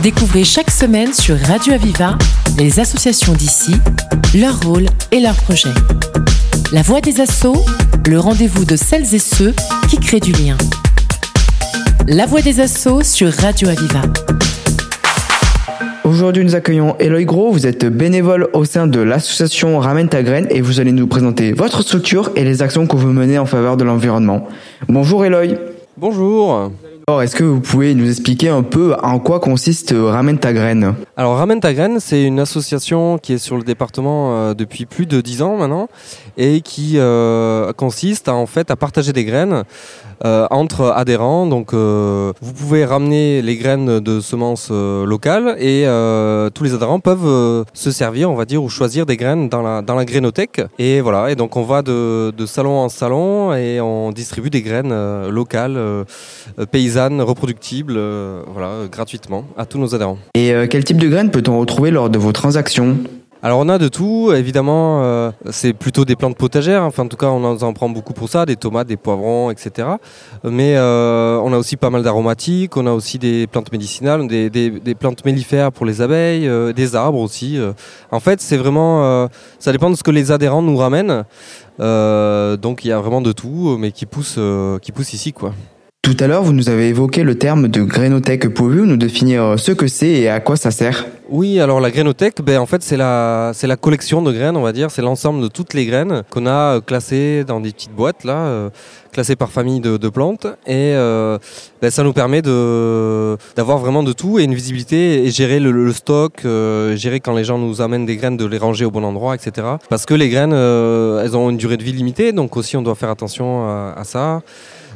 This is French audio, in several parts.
Découvrez chaque semaine sur Radio Aviva les associations d'ici, leur rôle et leurs projets. La voix des assauts, le rendez-vous de celles et ceux qui créent du lien. La voix des assauts sur Radio Aviva. Aujourd'hui, nous accueillons Eloy Gros. Vous êtes bénévole au sein de l'association Ramène ta graine et vous allez nous présenter votre structure et les actions que vous menez en faveur de l'environnement. Bonjour Eloy. Bonjour. Alors, est-ce que vous pouvez nous expliquer un peu en quoi consiste Ramène ta graine? Alors, Ramène ta graine, c'est une association qui est sur le département euh, depuis plus de 10 ans maintenant et qui euh, consiste en fait à partager des graines euh, entre adhérents. Donc, vous pouvez ramener les graines de semences locales et tous les adhérents peuvent se servir, on va dire, ou choisir des graines dans la, dans la grainothèque. Et voilà, et donc on va de, de salon en salon et on distribue des graines locales, paysannes reproductibles, voilà, gratuitement à tous nos adhérents. Et quel type graines peut-on retrouver lors de vos transactions? Alors on a de tout, évidemment, euh, c'est plutôt des plantes potagères, enfin en tout cas on en, prend beaucoup pour ça, des tomates, des poivrons, etc. Mais on a aussi pas mal d'aromatiques, on a aussi des plantes médicinales, des, plantes mellifères pour les abeilles, des arbres aussi. En fait c'est vraiment, ça dépend de ce que les adhérents nous ramènent. donc il y a vraiment de tout, mais qui pousse, qui pousse ici quoi. Tout à l'heure, vous nous avez évoqué le terme de grainothèque. Pouvez-vous nous définir ce que c'est et à quoi ça sert? Oui, alors la grainothèque, ben, en fait, c'est la, c'est la collection de graines, on va dire. C'est l'ensemble de toutes les graines qu'on a classées dans des petites boîtes, là, euh, classées par famille de, plantes. Et euh, ben, ça nous permet de, d'avoir vraiment de tout et une visibilité et gérer le, stock, euh, gérer quand les gens nous amènent des graines, de les ranger au bon endroit, etc. Parce que les graines, elles ont une durée de vie limitée, donc aussi on doit faire attention à, à ça.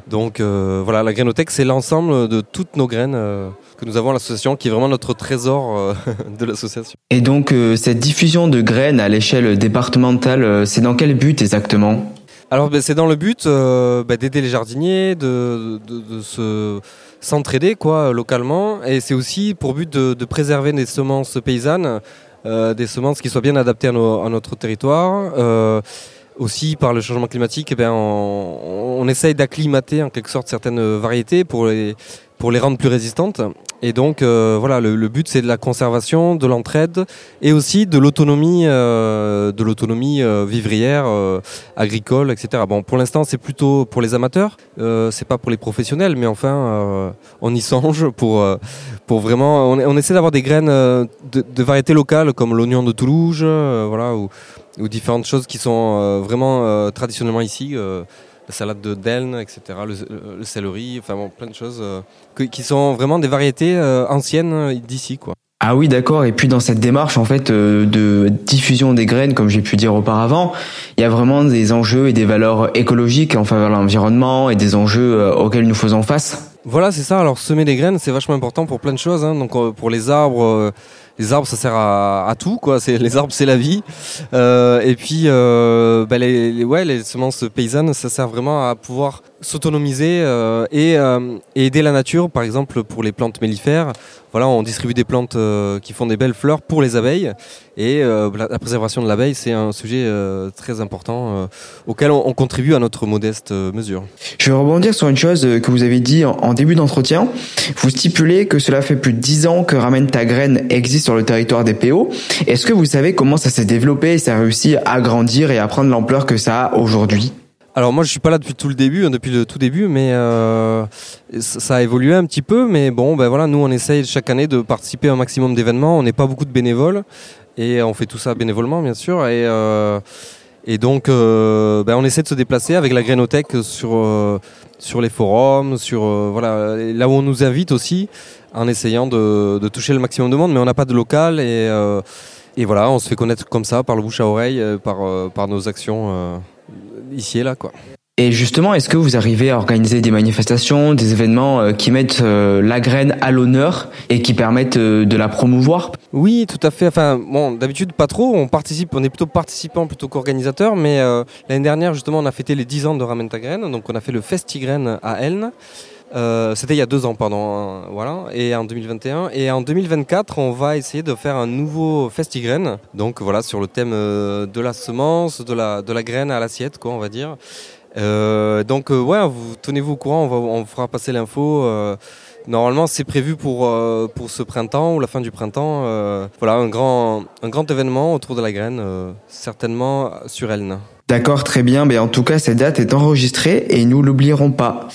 Donc euh, voilà, la grainothèque, c'est l'ensemble de toutes nos graines euh, que nous avons à l'association, qui est vraiment notre trésor euh, de l'association. Et donc cette diffusion de graines à l'échelle départementale, c'est dans quel but exactement? Alors ben, c'est dans le but ben, d'aider les jardiniers, de, se s'entraider quoi localement, et c'est aussi pour but de, préserver des semences paysannes, des semences qui soient bien adaptées à, à notre territoire aussi par le changement climatique, eh on, on, essaye d'acclimater en quelque sorte certaines variétés pour les, pour les rendre plus résistantes. Et donc euh, voilà, le, but c'est de la conservation, de l'entraide et aussi de l'autonomie, euh, de l'autonomie euh, vivrière, agricole, etc. Bon, pour l'instant c'est plutôt pour les amateurs, c'est pas pour les professionnels, mais enfin on y songe pour pour vraiment, on, essaie d'avoir des graines de, de, variétés locales comme l'oignon de Toulouse, voilà, ou, ou, différentes choses qui sont vraiment traditionnellement ici la salade de Delne, etc., le, céleri, enfin plein de choses euh, qui sont vraiment des variétés euh, anciennes euh, d'ici, quoi. Ah oui, d'accord. Et puis dans cette démarche en fait de diffusion des graines, comme j'ai pu dire auparavant, il y a vraiment des enjeux et des valeurs écologiques en faveur de l'environnement et des enjeux auxquels nous faisons face. Voilà, c'est ça. Alors semer des graines, c'est vachement important pour plein de choses. Hein. Donc pour les arbres les arbres ça sert à, tout quoi c'est les arbres c'est la vie euh, et puis euh, bah, les, ouais, les semences paysannes ça sert vraiment à pouvoir s'autonomiser euh, et, aider la nature par exemple pour les plantes mellifères voilà, on distribue des plantes qui font des belles fleurs pour les abeilles. Et la, préservation de l'abeille, c'est un sujet très important auquel on, contribue à notre modeste mesure. Je vais rebondir sur une chose que vous avez dit en, début d'entretien. Vous stipulez que cela fait plus de 10 ans que Ramène ta graine existe sur le territoire des PO. Est-ce que vous savez comment ça s'est développé et ça a réussi à grandir et à prendre l'ampleur que ça a aujourd'hui? Alors moi je suis pas là depuis tout le début, hein, depuis le tout début, mais euh, ça a évolué un petit peu. Mais bon, ben voilà, nous on essaye chaque année de participer à un maximum d'événements. On n'est pas beaucoup de bénévoles et on fait tout ça bénévolement bien sûr. Et, euh, et donc euh, ben, on essaie de se déplacer avec la Grainothèque sur sur les forums, sur voilà là où on nous invite aussi, en essayant de, de toucher le maximum de monde. Mais on n'a pas de local et et voilà, on se fait connaître comme ça par le bouche à oreille, par par nos actions ici et là. Quoi. Et justement, est-ce que vous arrivez à organiser des manifestations, des événements euh, qui mettent euh, la graine à l'honneur et qui permettent euh, de la promouvoir? Oui, tout à fait. Enfin, bon, d'habitude pas trop. On participe, on est plutôt participant plutôt qu'organisateur. Mais l'année dernière, justement, on a fêté les 10 ans de Ramène ta graine. Donc, on a fait le Festigraine à Elne. C'était il y a deux ans, pardon. Hein, voilà. Et en 2021. Et en 2024, on va essayer de faire un nouveau Festigraine. Donc voilà, sur le thème de la semence, de la, de la graine à l'assiette, quoi, on va dire. Donc ouais, vous tenez-vous au courant, on, va, on fera passer l'info. Normalement, c'est prévu pour, pour ce printemps ou la fin du printemps. voilà, un grand, un grand événement autour de la graine, certainement sur Elne. D'accord, très bien. Mais en tout cas, cette date est enregistrée et nous l'oublierons pas.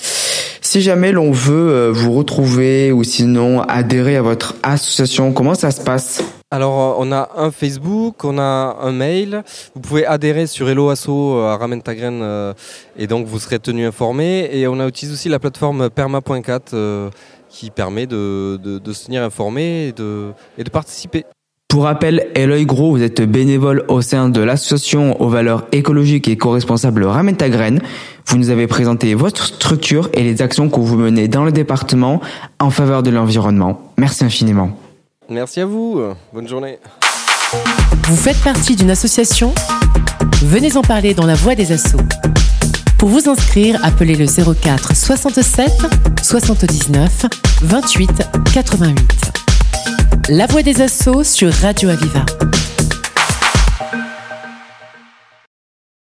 Si jamais l'on veut euh, vous retrouver ou sinon adhérer à votre association, comment ça se passe? Alors, euh, on a un Facebook, on a un mail. Vous pouvez adhérer sur Hello Asso euh, à Ramène ta graine et donc vous serez tenu informé. Et on a aussi la plateforme perma.4 qui permet de, se tenir informé et de participer. Pour rappel, Eloy Gros, vous êtes bénévole au sein de l'association aux valeurs écologiques et co-responsable Ramène ta graine. Vous nous avez présenté votre structure et les actions que vous menez dans le département en faveur de l'environnement. Merci infiniment. Merci à vous. Bonne journée. Vous faites partie d'une association? Venez en parler dans la voie des assauts. Pour vous inscrire, appelez le 04 67 79 28 88. La voix des assauts sur Radio Aviva.